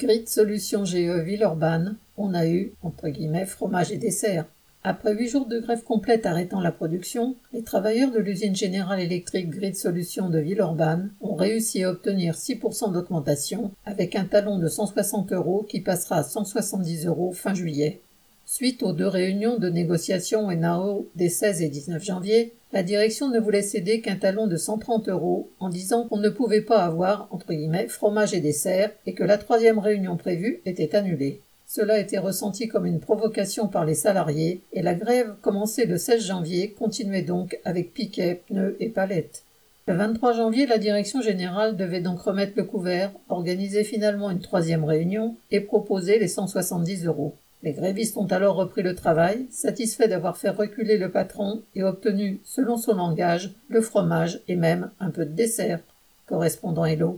Grid Solutions GE Villeurbanne, on a eu, entre guillemets, fromage et dessert. Après huit jours de grève complète arrêtant la production, les travailleurs de l'usine générale électrique Grid Solutions de Villeurbanne ont réussi à obtenir 6% d'augmentation avec un talon de 160 euros qui passera à 170 euros fin juillet. Suite aux deux réunions de négociation NAO des 16 et 19 janvier, la direction ne voulait céder qu'un talon de 130 euros en disant qu'on ne pouvait pas avoir, entre guillemets, fromage et dessert et que la troisième réunion prévue était annulée. Cela été ressenti comme une provocation par les salariés et la grève commencée le 16 janvier continuait donc avec piquets, pneus et palettes. Le 23 janvier, la direction générale devait donc remettre le couvert, organiser finalement une troisième réunion et proposer les 170 euros. Les grévistes ont alors repris le travail, satisfaits d'avoir fait reculer le patron et obtenu, selon son langage, le fromage et même un peu de dessert. Correspondant Hello.